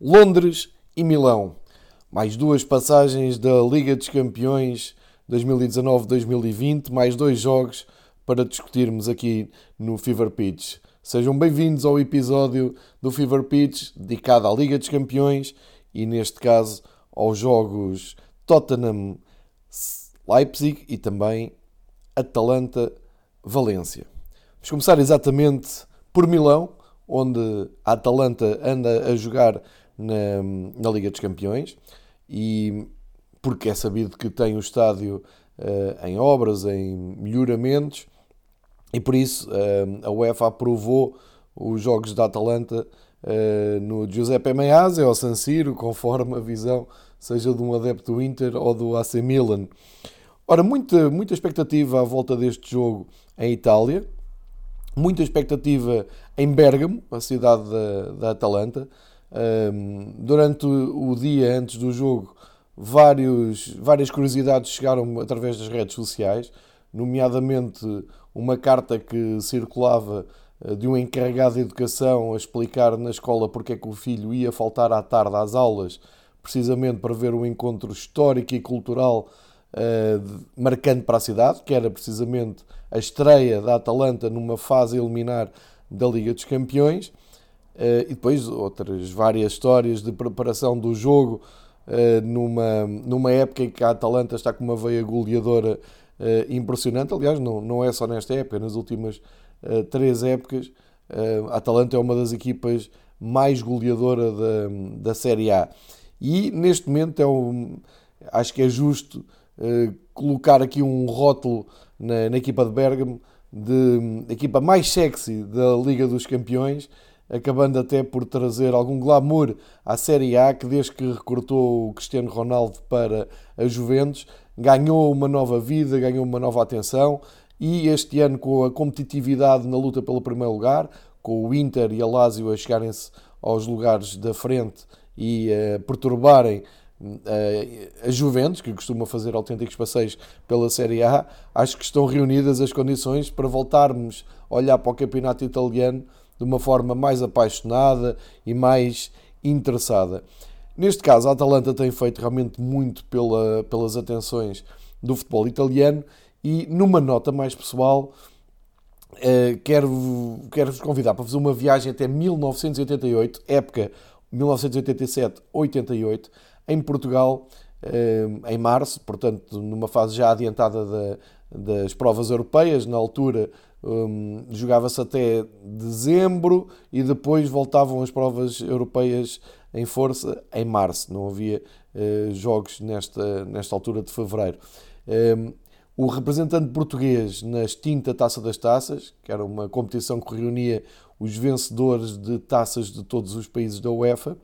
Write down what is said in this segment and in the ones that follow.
Londres e Milão. Mais duas passagens da Liga dos Campeões 2019-2020, mais dois jogos para discutirmos aqui no Fever Pitch. Sejam bem-vindos ao episódio do Fever Pitch dedicado à Liga dos Campeões e, neste caso, aos jogos Tottenham Leipzig e também Atalanta Valência. Vamos começar exatamente por Milão, onde a Atalanta anda a jogar na, na Liga dos Campeões e porque é sabido que tem o estádio uh, em obras, em melhoramentos e por isso uh, a UEFA aprovou os jogos da Atalanta uh, no Giuseppe Meazza ao San Siro, conforme a visão seja de um adepto do Inter ou do AC Milan. Ora, muita, muita expectativa à volta deste jogo em Itália, muita expectativa em Bergamo, a cidade da, da Atalanta. Um, durante o, dia antes do jogo, vários, várias curiosidades chegaram através das redes sociais, nomeadamente uma carta que circulava eh, de um encarregado de educação a explicar na escola porque é que o filho ia faltar à tarde às aulas, precisamente para ver o encontro histórico e cultural uh, marcante para a cidade, que era precisamente a estreia da Atalanta numa fase eliminar da Liga dos Campeões. Uh, e depois outras várias histórias de preparação do jogo uh, numa, numa época em que a Atalanta está com uma veia goleadora uh, impressionante. Aliás, não, não é só nesta época, nas últimas três épocas, a Atalanta é uma das equipas mais goleadora da, da Série A. E neste momento é um, acho que é justo colocar aqui um rótulo na, na equipa de Bergamo de equipa mais sexy da Liga dos Campeões acabando até por trazer algum glamour à Série A, que desde que recrutou o Cristiano Ronaldo para a Juventus, ganhou uma nova vida, ganhou uma nova atenção. E este ano com a competitividade na luta pelo primeiro lugar, com o Inter e a Lazio a chegarem-se aos lugares da frente e a perturbarem a Juventus, que costuma fazer autênticos passeios pela Série A, acho que estão reunidas as condições para voltarmos a olhar para o campeonato italiano de uma forma mais apaixonada e mais interessada. Neste caso, a Atalanta tem feito realmente muito pela, pelas atenções do futebol italiano e, numa nota mais pessoal, eh, quero, quero vos convidar para fazer uma viagem até 1988, época 1987-88, em Portugal, eh, em março, portanto, numa fase já adiantada da, das provas europeias, na altura um, jogava-se até dezembro e depois voltavam as provas europeias em força em março. Não havia uh, jogos nesta, nesta altura de fevereiro. Um, o representante português na extinta Taça das Taças, que era uma competição que reunia os vencedores de taças de todos os países da UEFA,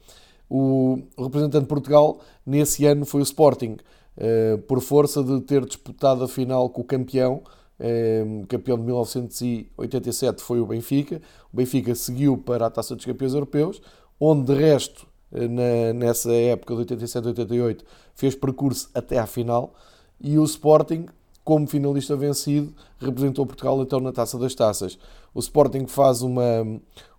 o representante de Portugal nesse ano foi o Sporting, uh, por força de ter disputado a final com o campeão Ehm, campeão de 1987 foi o Benfica. O Benfica seguiu para a Taça dos Campeões Europeus, onde de resto, eh, na, nessa época de 87-88, fez percurso até à final. E o Sporting, como finalista vencido, representou Portugal então na Taça das Taças. O Sporting faz uma,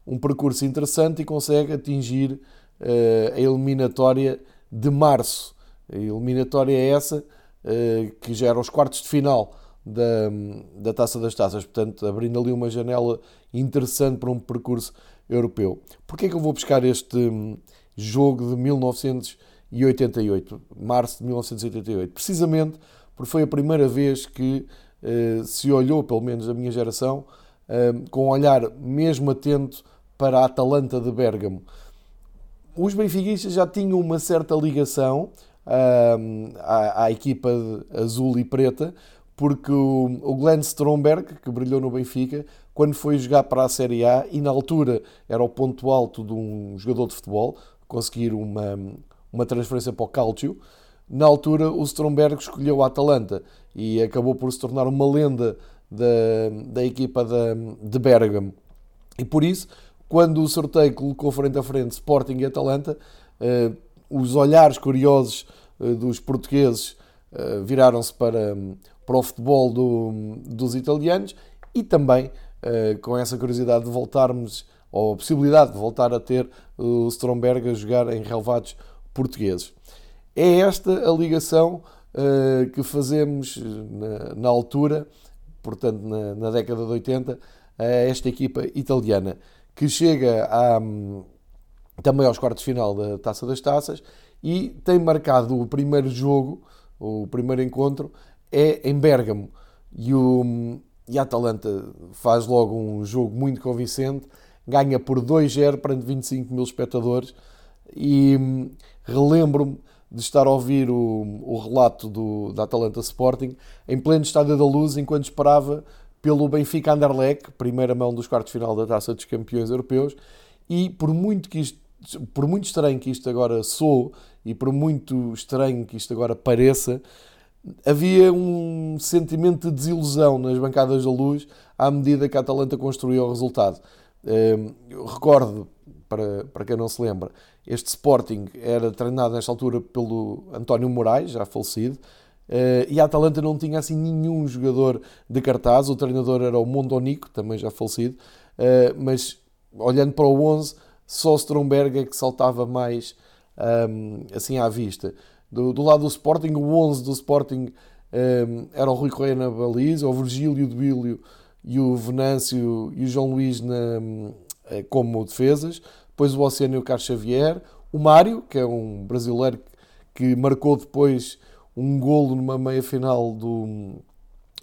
um percurso interessante e consegue atingir uh, a eliminatória de março. A eliminatória é essa, uh, que já era os quartos de final da, da Taça das Taças, portanto, abrindo ali uma janela interessante para um percurso europeu. Porquê é que eu vou buscar este hum, jogo de 1988, março de 1988? Precisamente porque foi a primeira vez que uh, se olhou, pelo menos a minha geração, uh, com um olhar mesmo atento para a Atalanta de Bergamo. Os benfiquistas já tinham uma certa ligação uh, à, à equipa azul e preta, porque o, Glenn Stromberg, que brilhou no Benfica, quando foi jogar para a Série A, e na altura era o ponto alto de um jogador de futebol, conseguir uma, uma transferência para o Calcio, na altura o Stromberg escolheu a Atalanta e acabou por se tornar uma lenda da, da equipa de, de Bergamo. E por isso, quando o sorteio colocou frente a frente Sporting e Atalanta, eh, os olhares curiosos eh, dos portugueses eh, viraram-se para para o futebol do, dos italianos e também uh, com essa curiosidade de voltarmos ou a possibilidade de voltar a ter o Stromberg a jogar em relevados portugueses. É esta a ligação uh, que fazemos na, na altura, portanto na, na, década de 80, a esta equipa italiana, que chega também aos quartos de final da Taça das Taças e tem marcado o primeiro jogo, o primeiro encontro, é em Bérgamo. E, o, e a Atalanta faz logo um jogo muito convincente, ganha por 2-0 perante 25 mil espectadores. E hum, relembro-me de estar a ouvir o, o relato do, da Atalanta Sporting em pleno Estádio da Luz, enquanto esperava pelo Benfica Anderlecht, primeira mão dos quartos de final da Taça dos Campeões Europeus, e por muito que isto, por muito estranho que isto agora sou e por muito estranho que isto agora pareça, havia um sentimento de desilusão nas bancadas da luz à medida que a Atalanta construía o resultado. Hum, eu recordo, para, para quem não se lembra, este Sporting era treinado nesta altura pelo António Moraes, já falecido, Uh, e a Atalanta não tinha assim nenhum jogador de cartaz. O treinador era o Mondonico, também já falecido. Uh, mas olhando para o 11, só Stromberg é que saltava mais um, assim à vista. Do, do, lado do Sporting, o 11 do Sporting um, era o Rui Correia na baliza, o Virgílio de Bílio e o Venâncio e o João Luís na, eh, como defesas. Depois o Oceano e o Carlos Xavier. O Mário, que é um brasileiro que marcou depois um golo numa meia-final do,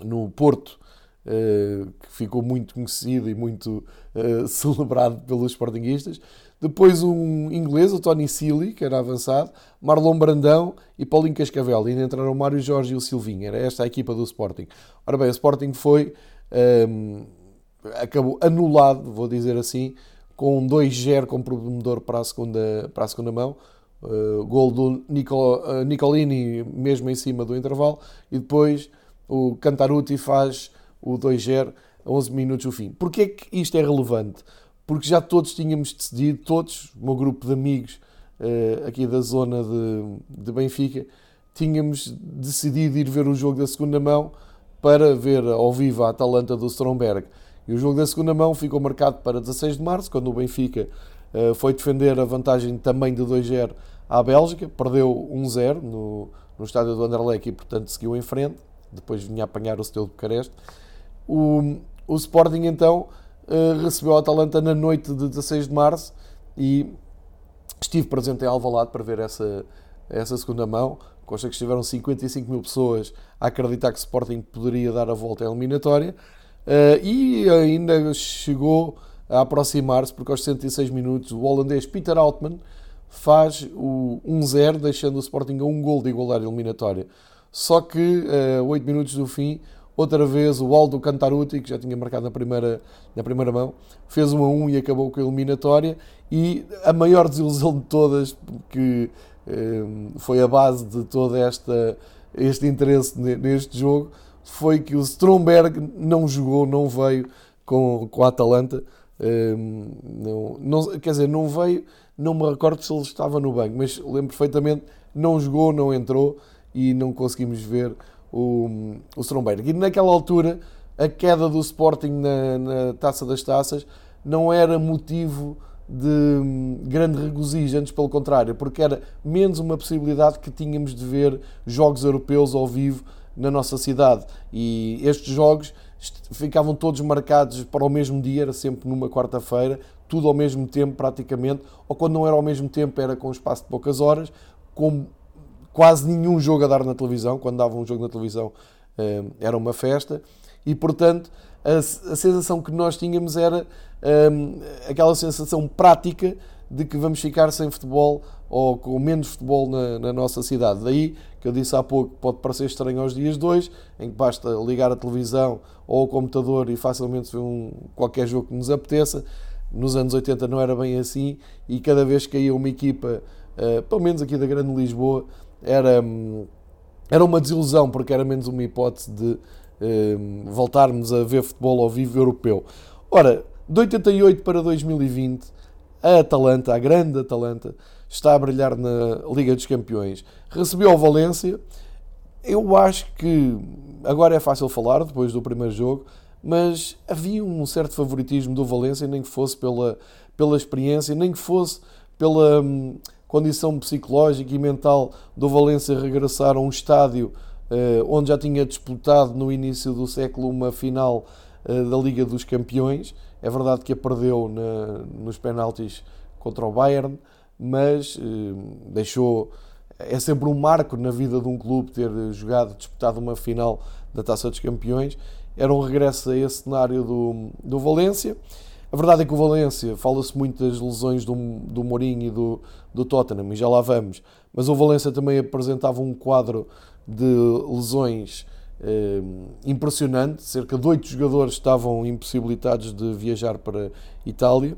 no Porto, uh, que ficou muito conhecido e muito uh, celebrado pelos sportinguistas. Depois um inglês, o Tony Sealy, que era avançado, Marlon Brandão e Paulinho Cascavel. E ainda entraram o Mário Jorge e o Silvinho. Era esta a equipa do Sporting. Ora bem, o Sporting foi... Um, acabou anulado, vou dizer assim, com um 2-0 comprometedor para a segunda, para a segunda mão. Uh, gol do uh, Nicolini mesmo em cima do intervalo e depois o Cantaruti faz o 2-0 a 11 minutos do fim. Porquê é que isto é relevante? Porque já todos tínhamos decidido, todos, o meu grupo de amigos uh, aqui da zona de, de Benfica, tínhamos decidido ir ver o jogo da segunda mão para ver ao vivo a Atalanta do Stromberg. E o jogo da segunda mão ficou marcado para 16 de março, quando o Benfica uh, foi defender a vantagem também de 2-0 à Bélgica, perdeu 1-0 no, no estádio do Anderlecht e, portanto, seguiu em frente. Depois vinha apanhar o Seteu de Bucareste. O, o Sporting, então, recebeu a Atalanta na noite de 16 de março e estive presente em Alvalade para ver essa, essa segunda mão. Consta que estiveram 55 mil pessoas a acreditar que Sporting poderia dar a volta à eliminatória. Uh, e ainda chegou a aproximar-se, porque aos 66 minutos o holandês Peter Altman faz o 1-0, deixando o Sporting a um gol de igualdade eliminatória. Só que, a uh, 8 minutos do fim, outra vez o Aldo Cantaruti, que já tinha marcado na primeira, na primeira mão, fez 1 a 1 e acabou com a eliminatória. E a maior desilusão de todas, que uh, foi a base de todo esta, este interesse neste jogo, foi que o Stromberg não jogou, não veio com, com a Atalanta. Um, não, não, quer dizer, não veio, não me recordo se ele estava no banco, mas lembro perfeitamente, não jogou, não entrou e não conseguimos ver o, o Stromberg. E naquela altura, a queda do Sporting na, na Taça das Taças não era motivo de hum, grande regozijo, antes pelo contrário, porque era menos uma possibilidade que tínhamos de ver jogos europeus ao vivo na nossa cidade. E estes jogos ficavam todos marcados para o mesmo dia, era sempre numa quarta-feira, tudo ao mesmo tempo praticamente, ou quando não era ao mesmo tempo era com um espaço de poucas horas, com quase nenhum jogo a dar na televisão, quando dava um jogo na televisão eh, era uma festa, e portanto a, a sensação que nós tínhamos era eh, aquela sensação prática de que vamos ficar sem futebol ou com menos futebol na, na, nossa cidade. Daí que eu disse há pouco, pode parecer estranho aos dias 2, em que basta ligar a televisão ou o computador e facilmente ver um, qualquer jogo que nos apeteça. Nos anos 80 não era bem assim e cada vez que caía uma equipa, uh, pelo menos aqui da Grande Lisboa, era, um, era uma desilusão, porque era menos uma hipótese de um, voltarmos a ver futebol ao vivo europeu. Ora, de 88 para 2020, a Atalanta, a grande Atalanta, está a brilhar na Liga dos Campeões. Recebeu o Valência. Eu acho que agora é fácil falar depois do primeiro jogo, mas havia um certo favoritismo do Valência, nem que fosse pela, pela experiência, nem que fosse pela hum, condição psicológica e mental do Valência regressar a um estádio uh, onde já tinha disputado no início do século uma final uh, da Liga dos Campeões. É verdade que a perdeu na, nos penaltis contra o Bayern, mas uh, deixou. É sempre um marco na vida de um clube ter jogado, disputado uma final da Taça dos Campeões. Era um regresso a esse cenário do, do Valência. A verdade é que o Valência, fala-se muito das lesões do, do Mourinho e do, do Tottenham, e já lá vamos, mas o Valência também apresentava um quadro de lesões eh, impressionante. Cerca de oito jogadores estavam impossibilitados de viajar para Itália,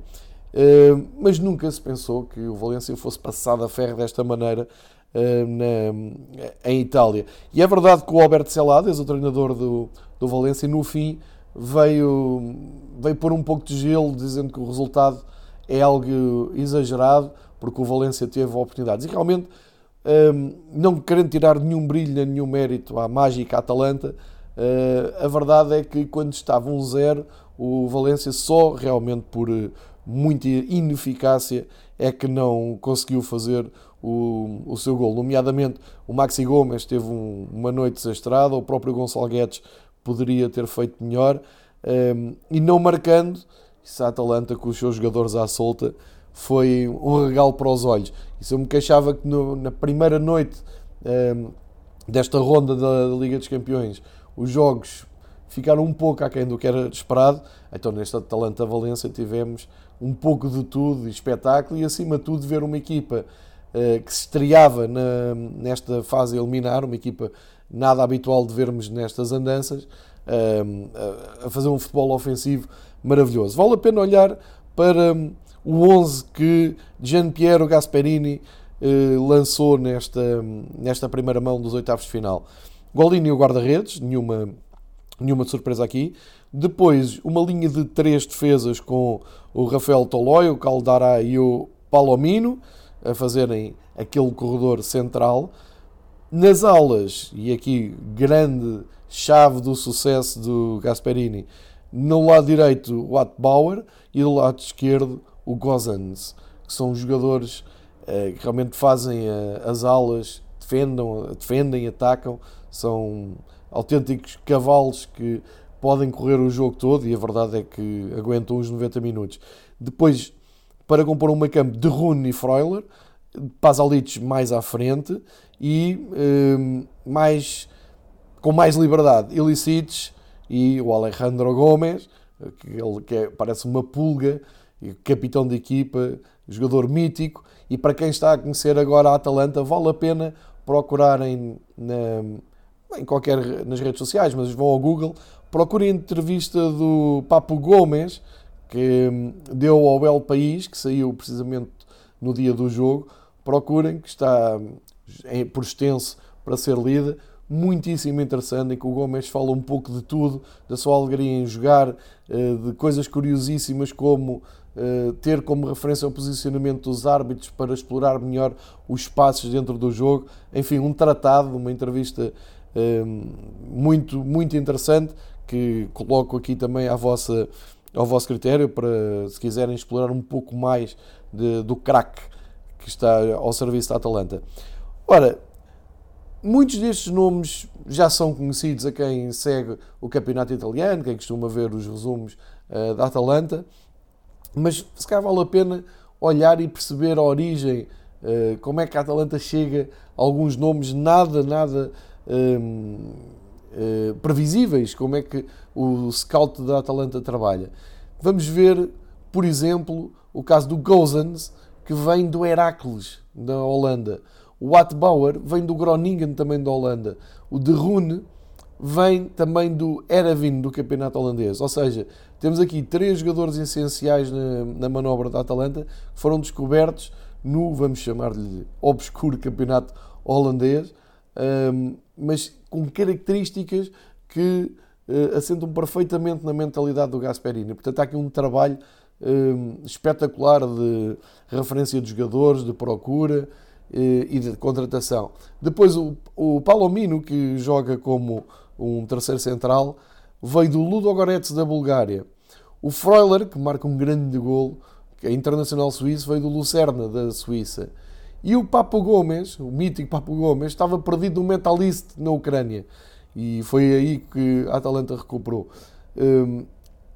eh, mas nunca se pensou que o Valência fosse passado a ferro desta maneira eh, na, em Itália. E é verdade que o Alberto Celades, o treinador do, do Valência, no fim veio, veio pôr um pouco de gelo, dizendo que o resultado é algo exagerado, porque o Valência teve oportunidades. E realmente, hum, não querendo tirar nenhum brilho nem nenhum mérito à mágica Atalanta, hum, a verdade é que quando estava um zero, o Valência só realmente por eh, muita ineficácia é que não conseguiu fazer o, o seu gol. Nomeadamente, o Maxi Gomes teve um, uma noite desastrada, o próprio Gonçalo Guedes poderia ter feito melhor. Um, e não marcando, isso a Atalanta com os seus jogadores à solta foi um regalo para os olhos. Isso eu me queixava que no, na primeira noite um, desta ronda da, da, Liga dos Campeões os jogos ficaram um pouco aquém do que era esperado. Então, nesta Atalanta-Valência, tivemos um pouco de tudo, de espetáculo e, acima de tudo, ver uma equipa uh, que se estreava na, nesta fase eliminar, uma equipa nada habitual de vermos nestas andanças, a fazer um futebol ofensivo maravilhoso. Vale a pena olhar para hum, o 11 que Gian Piero Gasperini eh, lançou nesta, hum, nesta primeira mão dos oitavos de final. Golini o guarda-redes, nenhuma, nenhuma surpresa aqui. Depois, uma linha de três defesas com o Rafael Tolói, o Caldara e o Palomino a fazerem aquele corredor central. Nas aulas, e aqui grande chave do sucesso do Gasperini, no lado direito o Atbauer e do lado esquerdo o Gozans, que são jogadores eh, que realmente fazem eh, as aulas, defendem, defendem, atacam, são autênticos cavalos que podem correr o jogo todo e a verdade é que aguentam os 90 minutos. Depois, para compor um meio campo de Rune e Freuler, Pasalic mais à frente e um, mais, com mais liberdade Ilicic e o Alejandro Gomes, que, ele, que é, parece uma pulga, capitão de equipa, jogador mítico, e para quem está a conhecer agora a Atalanta, vale a pena procurarem na, em qualquer, nas redes sociais, mas vão ao Google, procurem a entrevista do Papo Gomes, que hum, deu ao El País, que saiu precisamente no dia do jogo, procurem, que está por extenso para ser lida, muitíssimo interessante, em que o Gomes fala um pouco de tudo, da sua alegria em jogar, eh, de coisas curiosíssimas como eh, ter como referência o posicionamento dos árbitros para explorar melhor os espaços dentro do jogo. Enfim, um tratado, uma entrevista eh, muito, muito interessante que coloco aqui também à vossa, ao vosso critério para, se quiserem explorar um pouco mais de, do craque que está ao serviço da Atalanta. Ora, muitos destes nomes já são conhecidos a quem segue o campeonato italiano, quem costuma ver os resumos uh, da Atalanta, mas se calhar vale a pena olhar e perceber a origem, uh, como é que a Atalanta chega a alguns nomes nada, nada uh, previsíveis, como é que o scout da Atalanta trabalha. Vamos ver, por exemplo, o caso do Gozens, que vem do Heracles, da Holanda. O Atbauer vem do Groningen, também da Holanda. O De Rune vem também do Eravin, do campeonato holandês. Ou seja, temos aqui três jogadores essenciais na, na manobra da Atalanta que foram descobertos no, vamos chamar-lhe, obscuro campeonato holandês, um, mas com características que uh, assentam perfeitamente na mentalidade do Gasperini. Portanto, há aqui um trabalho Hum, espetacular de referência de jogadores, de procura e de contratação. Depois o, o Palomino, que joga como um terceiro central, veio do Ludogorets da Bulgária. O Freuler, que marca um grande golo, a internacional suíço veio do Lucerna, da Suíça. E o Papo Gomes, o mítico Papo Gomes, estava perdido no Metalist na Ucrânia. E foi aí que a Atalanta recuperou. Hum,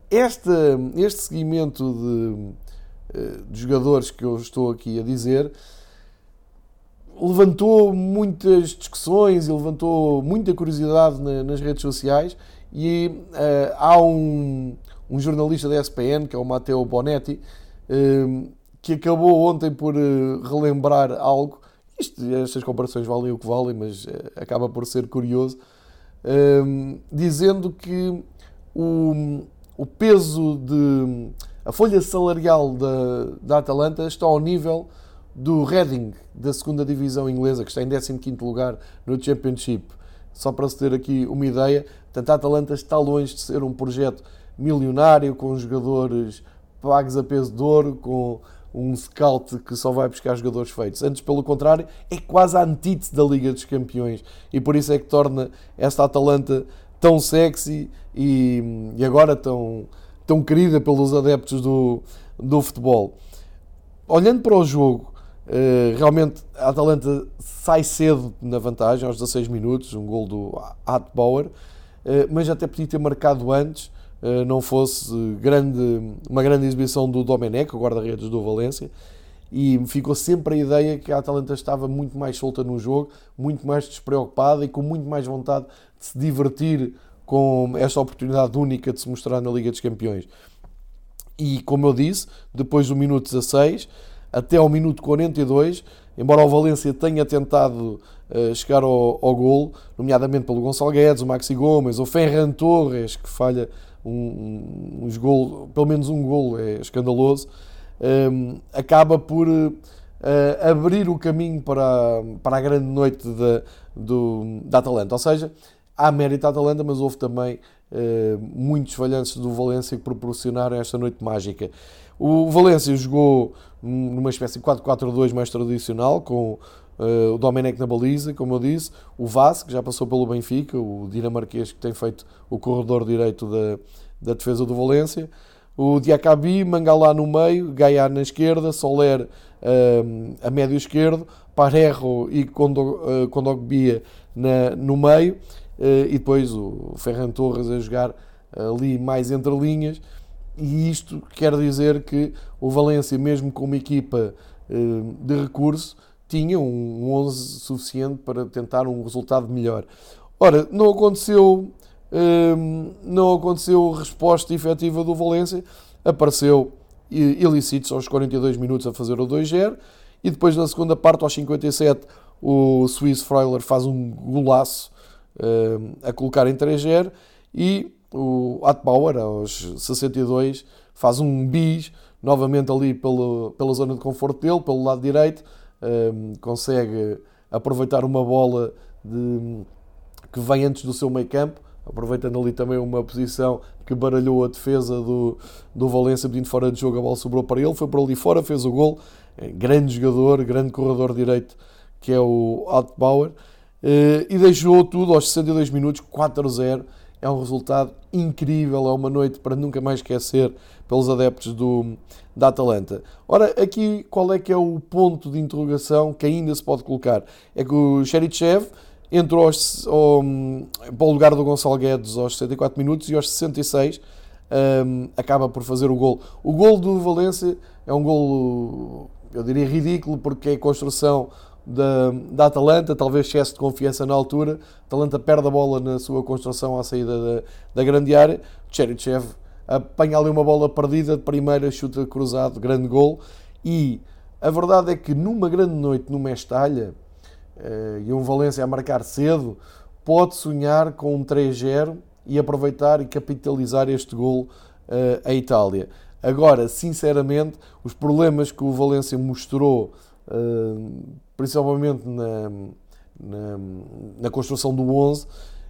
este, este seguimento de, eh, de jogadores que eu estou aqui a dizer levantou muitas discussões e levantou muita curiosidade nas redes sociais e uh, há um, um jornalista da ESPN, que é o Matteo Bonetti, uh, que acabou ontem por uh, relembrar algo. Isto, estas comparações valem o que valem, mas acaba por ser curioso, dizendo que o, o peso de. a folha salarial da, da Atalanta está ao nível do Reading, da segunda divisão inglesa, que está em 15 lugar no Championship. Só para se ter aqui uma ideia, portanto, a Atalanta está longe de ser um projeto milionário, com jogadores pagos a peso de ouro, com um scout que só vai buscar jogadores feitos. Antes, pelo contrário, é quase a antítese da Liga dos Campeões e por isso é que torna esta Atalanta tão sexy e, e agora tão, tão querida pelos adeptos do, do futebol. Olhando para o jogo, eh, realmente a Atalanta sai cedo na vantagem, aos 16 minutos, um gol do Atbauer, uh, mas até podia ter marcado antes, uh, não fosse grande, uma grande exibição do Domenech, o guarda-redes do Valência, e ficou sempre a ideia que a Atalanta estava muito mais solta no jogo, muito mais despreocupada e com muito mais vontade de se divertir com esta oportunidade única de se mostrar na Liga dos Campeões. E como eu disse, depois do minuto 16, até ao minuto 42, embora o Valência tenha tentado uh, chegar ao, ao gol, nomeadamente pelo Gonçalo Guedes, o Maxi Gomes, o Ferran Torres, que falha um, uns gol, pelo menos um gol, é escandaloso, um, ehm, acaba por uh, abrir o caminho para, para a grande noite da, do, da Atalanta. Ou seja, há mérito à Atalanta, mas houve também uh, muitos falhanços do Valência que proporcionaram esta noite mágica. O Valência jogou numa espécie de 4-4-2 mais tradicional, com uh, o Domenech na baliza, como eu disse, o Vaz, que já passou pelo Benfica, o dinamarquês que tem feito o corredor direito da, da defesa do Valência, o Diacabi, Mangalá no meio, Gaia na esquerda, Soler uh, a médio esquerdo, Parerro e Kondogbia uh, no meio, uh, e depois o Ferran Torres a jogar ali mais entre linhas e isto quer dizer que o Valência, mesmo com uma equipa eh, de recurso, tinha um 11 suficiente para tentar um resultado melhor. Ora, não aconteceu, eh, não aconteceu resposta efetiva do Valência, apareceu ilícitos aos 42 minutos a fazer o 2-0 e depois na segunda parte, aos 57, o Swiss Freuler faz um golaço eh, a colocar em 3-0 e o Atbauer, aos 62, faz um bis, novamente ali pelo, pela zona de conforto dele, pelo lado direito, um, consegue aproveitar uma bola de, que vem antes do seu meio campo, aproveitando ali também uma posição que baralhou a defesa do, do Valência, pedindo fora de jogo, a bola sobrou para ele, foi por ali fora, fez o gol, é, grande jogador, grande corredor direito, que é o Altbauer, eh, e deixou tudo aos 62 minutos, 4-0, é um resultado incrível, é uma noite para nunca mais esquecer pelos adeptos do, da Atalanta. Ora, aqui qual é que é o ponto de interrogação que ainda se pode colocar? É que o Cherichev entrou aos, ao, para o lugar do Gonçalo Guedes aos 64 minutos e aos 66 um, acaba por fazer o gol. O gol do Valência é um gol, eu diria, ridículo, porque é a construção da, da Atalanta, talvez excesso de confiança na altura. A Atalanta perde a bola na sua construção à saída da, da grande área. Cherichev apanha ali uma bola perdida primeira, chuta cruzado, grande gol. E a verdade é que numa grande noite no Mestalha, eh, e um Valência a marcar cedo, pode sonhar com um 3-0 e aproveitar e capitalizar este gol uh, a Itália. Agora, sinceramente, os problemas que o Valência mostrou uh, principalmente na, na, na, construção do 11,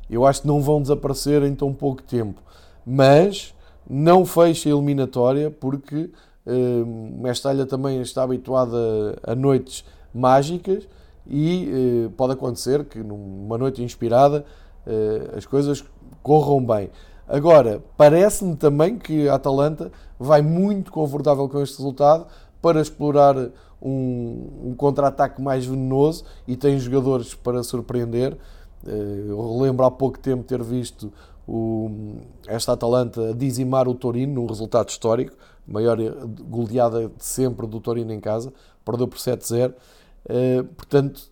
eu acho que não vão desaparecer em tão pouco tempo. Mas não fecha a eliminatória porque uh, Mestalha também está habituada a, noites mágicas e uh, pode acontecer que numa noite inspirada uh, as coisas corram bem. Agora, parece-me também que a Atalanta vai muito confortável com este resultado para explorar um, um contra-ataque mais venenoso e tem jogadores para surpreender. Eh, eu lembro há pouco tempo ter visto o, esta Atalanta dizimar o Torino num resultado histórico, maior goleada de sempre do Torino em casa, perdeu por 7-0. Eh, portanto,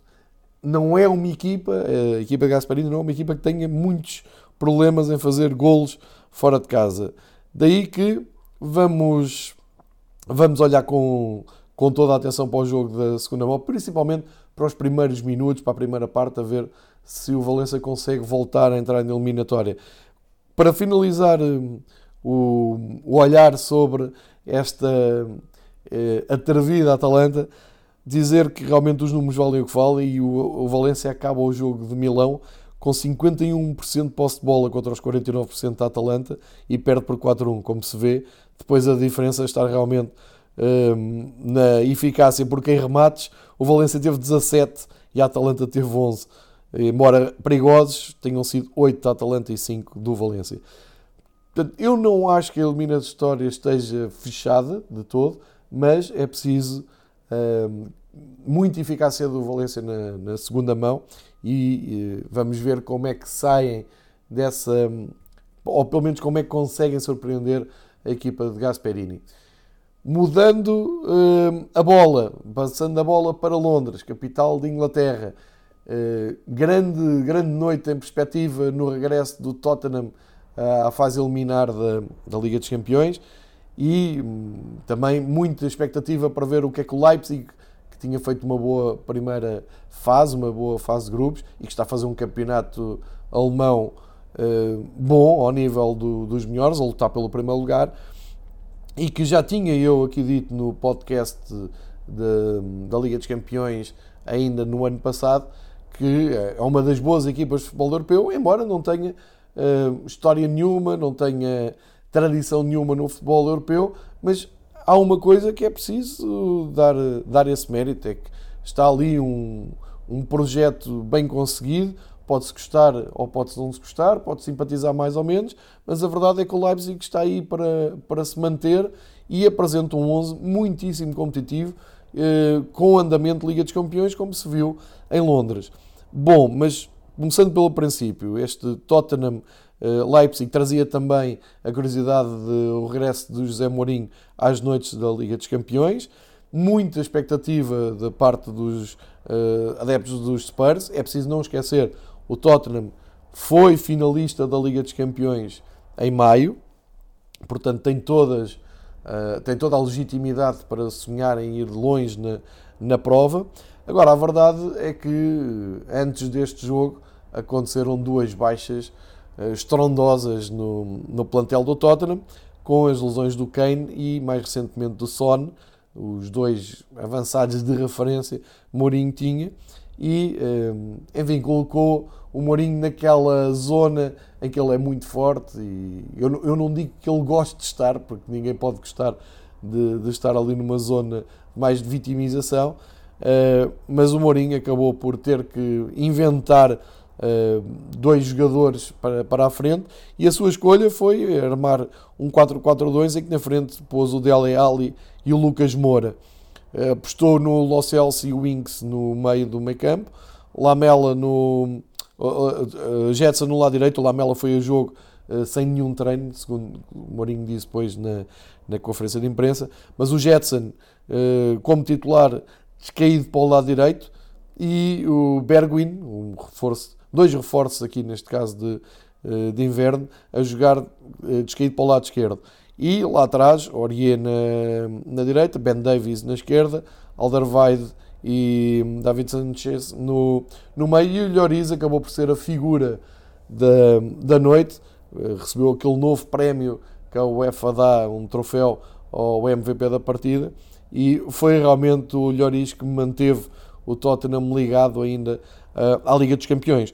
não é uma equipa, a equipa Gasparini não é uma equipa que tenha muitos problemas em fazer golos fora de casa. Daí que vamos, vamos olhar com, com toda a atenção para o jogo da segunda mão, principalmente para os primeiros minutos, para a primeira parte, a ver se o Valência consegue voltar a entrar na eliminatória. Para finalizar hum, o, olhar sobre esta eh, atrevida Atalanta, dizer que realmente os números valem o que valem e o, o Valência acaba o jogo de Milão com 51% de posse de bola contra os 49% da Atalanta e perde por 4-1, como se vê. Depois a diferença está realmente na eficácia, porque em remates o Valência teve 17 e a Atalanta teve 11. Embora perigosos, tenham sido 8 da Atalanta e 5 do Valência. Portanto, eu não acho que a eliminatória esteja fechada de todo, mas é preciso um, muita eficácia do Valência na, na segunda mão e vamos ver como é que saem dessa, ou pelo menos como é que conseguem surpreender a equipa de Gasperini. Mudando uh, a bola, passando a bola para Londres, capital de Inglaterra. Uh, grande, grande noite em perspectiva no regresso do Tottenham à fase eliminar da, da Liga dos Campeões e um, também muita expectativa para ver o que é que o Leipzig que tinha feito uma boa primeira fase, uma boa fase de grupos e que está a fazer um campeonato alemão bom ao nível do, dos melhores, a lutar pelo primeiro lugar e que já tinha eu aqui dito no podcast de, da Liga dos Campeões ainda no ano passado que é uma das boas equipas de futebol europeu, embora não tenha uh, história nenhuma, não tenha tradição nenhuma no futebol europeu, mas há uma coisa que é preciso dar, dar esse mérito, é que está ali um, um projeto bem conseguido, pode-se gostar ou pode-se não se gostar, pode simpatizar mais ou menos, mas a verdade é que o Leipzig está aí para, para se manter e apresenta um 11 muitíssimo competitivo, eh, com andamento de Liga dos Campeões, como se viu em Londres. Bom, mas começando pelo princípio, este Tottenham eh, Leipzig trazia também a curiosidade do regresso do José Mourinho às noites da Liga dos Campeões. Muita expectativa da parte dos uh, adeptos dos Spurs. É preciso não esquecer, o Tottenham foi finalista da Liga dos Campeões em maio, portanto tem todas uh, tem toda a legitimidade para sonhar em ir longe na, na prova. Agora, a verdade é que antes deste jogo aconteceram duas baixas uh, estrondosas no, no plantel do Tottenham, com as lesões do Kane e mais recentemente do Son, os dois avançados de referência Mourinho tinha, e eh, enfim, colocou o Mourinho naquela zona em que ele é muito forte e eu, eu não digo que ele goste de estar, porque ninguém pode gostar de, de estar ali numa zona mais de vitimização, uh, mas o Mourinho acabou por ter que inventar Uh, dois jogadores para, para a frente e a sua escolha foi armar um 4-4-2 em que na frente pôs o Dele Alli e o Lucas Moura. Uh, apostou no Lo e o Winks no meio do meio campo, Lamela no. Uh, Jetson no lado direito, o Lamela foi a jogo sem nenhum treino, segundo o Mourinho disse depois na, na conferência de imprensa, mas o Jetson como titular descaído para o lado direito e o Bergwin, um reforço dois reforços aqui neste caso de, eh, de inverno, a jogar eh, descaído para o lado esquerdo. E lá atrás, Aurier na, na direita, Ben Davies na esquerda, Alderweireld e David Sanchez no, no meio. E o Lloris acabou por ser a figura da, da noite, eh, recebeu aquele novo prémio que a UEFA dá, um troféu ao MVP da partida, e foi realmente o Lloris que manteve o Tottenham ligado ainda uh, à Liga dos Campeões.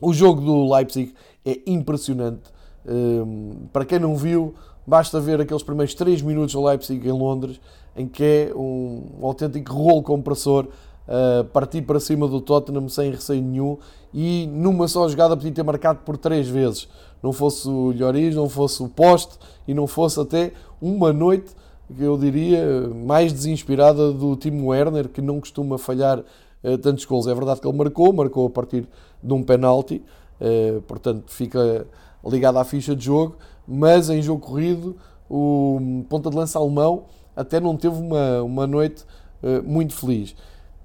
O jogo do Leipzig é impressionante. Um, para quem não viu, basta ver aqueles primeiros 3 minutos do Leipzig em Londres, em que é um, autêntico rolo compressor uh, partir para cima do Tottenham sem receio nenhum e numa só jogada podia ter marcado por três vezes. Não fosse o Lloris, não fosse o poste e não fosse até uma noite que eu diria mais desinspirada do Timo Werner, que não costuma falhar uh, tantos gols. É verdade que ele marcou, marcou a partir de um penalti, uh, portanto fica ligado à ficha de jogo, mas em jogo corrido o ponta de lança alemão até não teve uma, uma noite uh, muito feliz.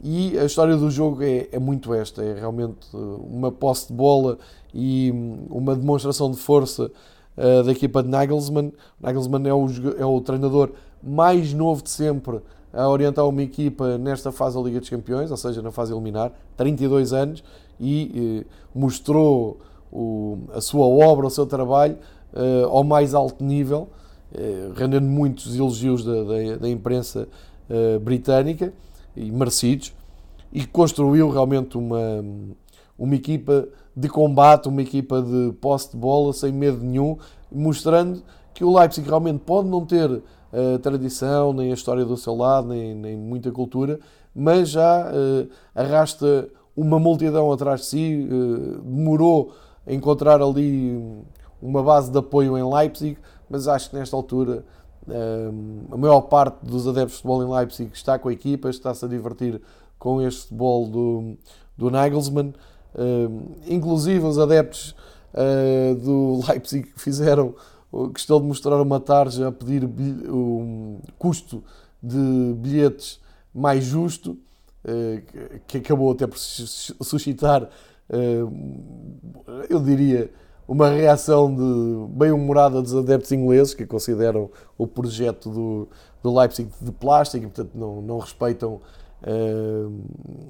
E a história do jogo é, é, muito esta: é realmente uma posse de bola e uma demonstração de força uh, da equipa de Nagelsmann. Nagelsmann é o, é o treinador mais novo de sempre a orientar uma equipa nesta fase da Liga dos Campeões, ou seja, na fase eliminar, 32 anos, e eh, mostrou o, a sua obra, o seu trabalho eh, ao mais alto nível, eh, rendendo muitos elogios da, da, da imprensa eh, britânica e merecidos, e construiu realmente uma, uma equipa de combate, uma equipa de posse de bola sem medo nenhum, mostrando que o Leipzig realmente pode não ter a tradição, nem a história do seu lado, nem, nem muita cultura, mas já uh, arrasta uma multidão atrás de si, uh, demorou a encontrar ali uma base de apoio em Leipzig, mas acho que nesta altura uh, a maior parte dos adeptos de futebol em Leipzig está com a equipa, está-se a divertir com este futebol do, do Nagelsmann. inclusive os adeptos do Leipzig fizeram questão de mostrar uma tarja a pedir um custo de bilhetes mais justo, eh, que acabou até por suscitar, eh, eu diria, uma reação de bem-humorada dos adeptos ingleses que consideram o projeto do, do Leipzig de plástico e, portanto, não, não respeitam Uh,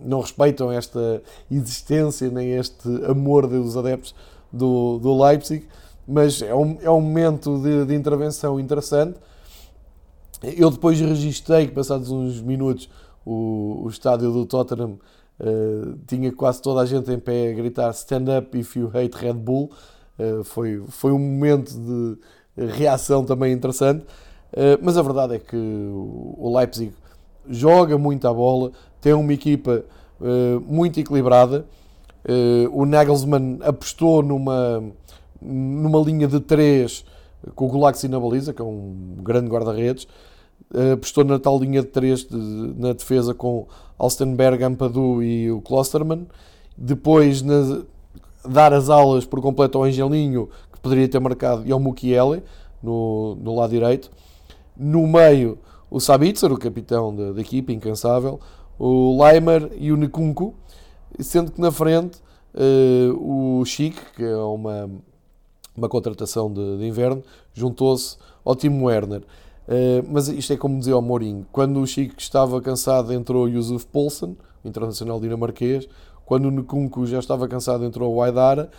não respeitam esta existência nem este amor dos adeptos do, do Leipzig mas é um, é um momento de, de intervenção interessante. Eu depois registrei que, passados uns minutos, o, o estádio do Tottenham uh, tinha quase toda a gente em pé a gritar Stand up if you hate Red Bull. Uh, foi, foi um momento de reação também interessante. Uh, mas a verdade é que o Leipzig joga muito a bola, tem uma equipa muito equilibrada. o Nagelsmann apostou numa numa linha de três com o Gulaxi na baliza, que é um grande guarda-redes, eh, apostou na tal linha de três de, na defesa com Alstenberg, Ampadu e o Klosterman. Depois, na, dar as aulas por completo ao Angelinho, que poderia ter marcado, e ao Mukiele, no, no lado direito. No meio, o Sabitzer, o capitão da, da equipa, incansável, o Leimer e o Nkunku, sendo que na frente uh, o Chic, que é uma, uma contratação de, de inverno, juntou-se ao Timo Werner. Uh, mas isto é como dizia o Mourinho, quando o Chico estava cansado entrou Yusuf Poulsen, o internacional dinamarquês, quando o Nkunku já estava cansado entrou o Aydara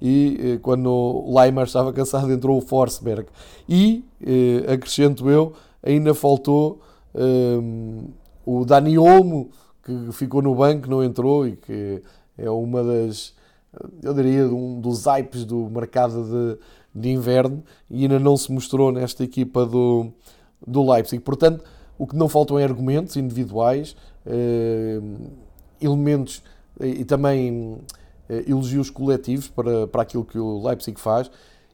e uh, quando o Leimer estava cansado entrou o Forsberg. E, uh, acrescento eu, ainda faltou o Dani Olmo, que ficou no banco, não entrou e que é uma das eu diria, um dos hypes do mercado de, de inverno e ainda não se mostrou nesta equipa do, do Leipzig. Portanto, o que não faltam é argumentos individuais, eh, elementos e também eh, elogios coletivos para, para aquilo que o Leipzig faz.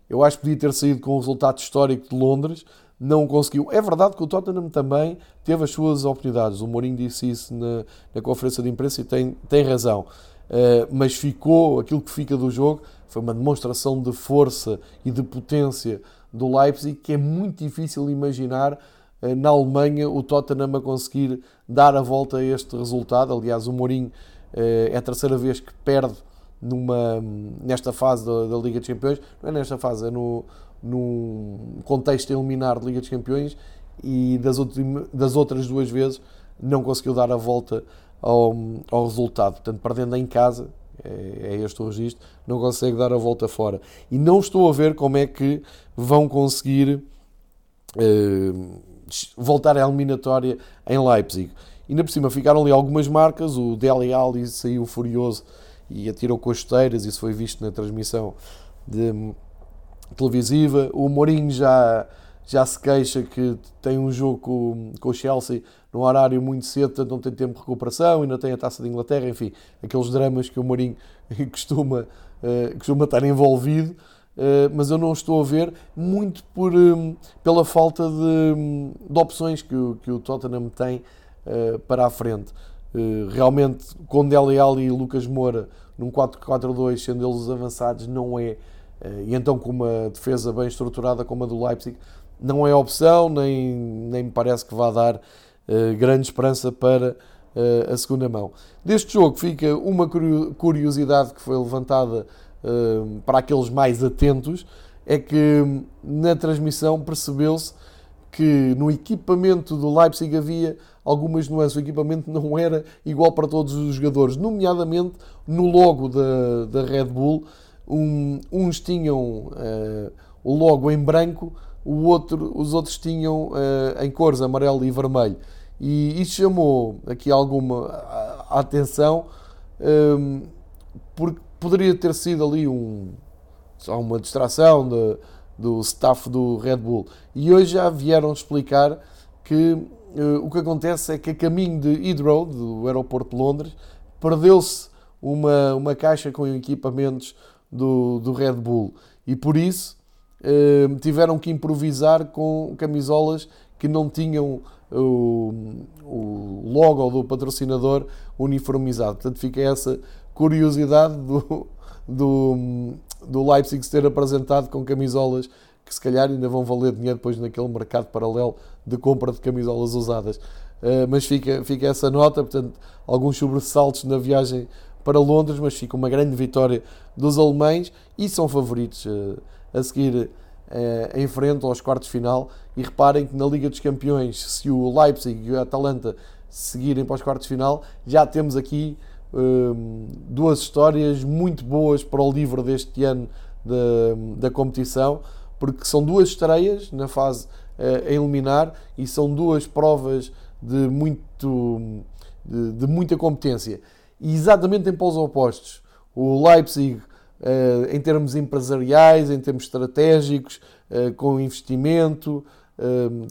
Eu acho que podia ter saído com o resultado histórico de Londres, não conseguiu. É verdade que o Tottenham também teve as suas oportunidades. O Mourinho disse isso na, na conferência de imprensa e tem, tem razão. Eh, mas ficou, aquilo que fica do jogo, foi uma demonstração de força e de potência do Leipzig que é muito difícil imaginar eh, na Alemanha o Tottenham a conseguir dar a volta a este resultado. Aliás, o Mourinho é a terceira vez que perde numa, nesta fase da, da Liga dos Campeões, não é nesta fase, é no, num contexto eliminar de Liga dos Campeões e das, das outras duas vezes não conseguiu dar a volta ao, ao resultado. Portanto, perdendo em casa, é, é este o registro, não consegue dar a volta fora. E não estou a ver como é que vão conseguir eh, voltar à eliminatória em Leipzig. Ainda por cima ficaram ali algumas marcas, o Deli Ali saiu furioso e atirou costeiras, isso foi visto na transmissão de, televisiva. O Mourinho já, já se queixa que tem um jogo com, com o Chelsea num horário muito cedo, portanto não tem tempo de recuperação, ainda tem a Taça de Inglaterra, enfim, aqueles dramas que o Mourinho costuma, uh, costuma estar envolvido. Uh, mas eu não estou a ver muito por, um, pela falta de, de, opções que o, que o Tottenham tem uh, para a frente. Uh, realmente, com Dele Alli e Lucas Moura num 4-4-2, sendo eles avançados, não é. e então, com uma defesa bem estruturada como a do Leipzig, não é opção, nem, nem me parece que vá dar grande esperança para a segunda mão. Deste jogo fica uma curiosidade que foi levantada para aqueles mais atentos, é que na transmissão percebeu-se que no equipamento do Leipzig havia algumas nuances. O equipamento não era igual para todos os jogadores, nomeadamente no logo da, da Red Bull. Um, uns tinham uh, o logo em branco, o outro, os outros tinham uh, em cores amarelo e vermelho. E isso chamou aqui alguma atenção, um, porque poderia ter sido ali um, só uma distração de, do staff do Red Bull. E hoje já vieram explicar que o que acontece é que a caminho de Heathrow, do aeroporto de Londres, perdeu-se uma, uma caixa com equipamentos do, do Red Bull. E por isso uh, tiveram que improvisar com camisolas que não tinham o, o logo do patrocinador uniformizado. Portanto, fica essa curiosidade do, do, do Leipzig se ter apresentado com camisolas que se calhar ainda vão valer dinheiro depois naquele mercado paralelo de compra de camisolas usadas. Uh, mas fica, fica essa nota, portanto, alguns sobressaltos na viagem para Londres, mas fica uma grande vitória dos alemães e são favoritos uh, a seguir uh, em frente aos quartos de final. E reparem que na Liga dos Campeões, se o Leipzig e o Atalanta seguirem para os quartos de final, já temos aqui duas histórias muito boas para o livro deste ano da, da competição, porque são duas estreias na fase uh, a eliminar e são duas provas de, muito, de, de muita competência. E exatamente em polos opostos. O Leipzig, uh, em termos empresariais, em termos estratégicos, uh, com investimento,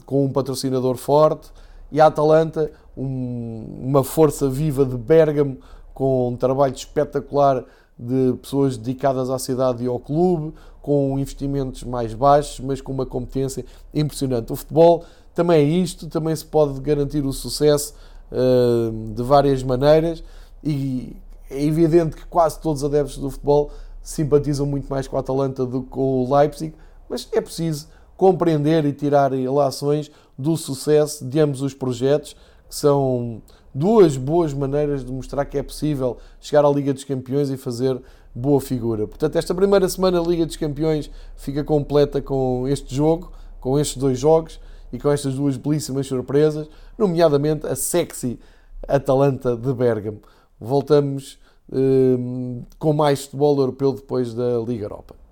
com um patrocinador forte, e a Atalanta, um, uma força viva de Bergamo, com um trabalho espetacular de pessoas dedicadas à cidade e ao clube, com investimentos mais baixos, mas com uma competência impressionante. O futebol também é isto, também se pode garantir o sucesso uh, de várias maneiras e é evidente que quase todos os adeptos do futebol simpatizam muito mais com a Atalanta do que com o Leipzig, mas é preciso compreender e tirar relações do sucesso de ambos os projetos, que são duas boas maneiras de mostrar que é possível chegar à Liga dos Campeões e fazer boa figura. Portanto, esta primeira semana da Liga dos Campeões fica completa com este jogo, com estes dois jogos e com estas duas belíssimas surpresas, nomeadamente a sexy Atalanta de Bergamo. Voltamos hum, com mais futebol europeu depois da Liga Europa.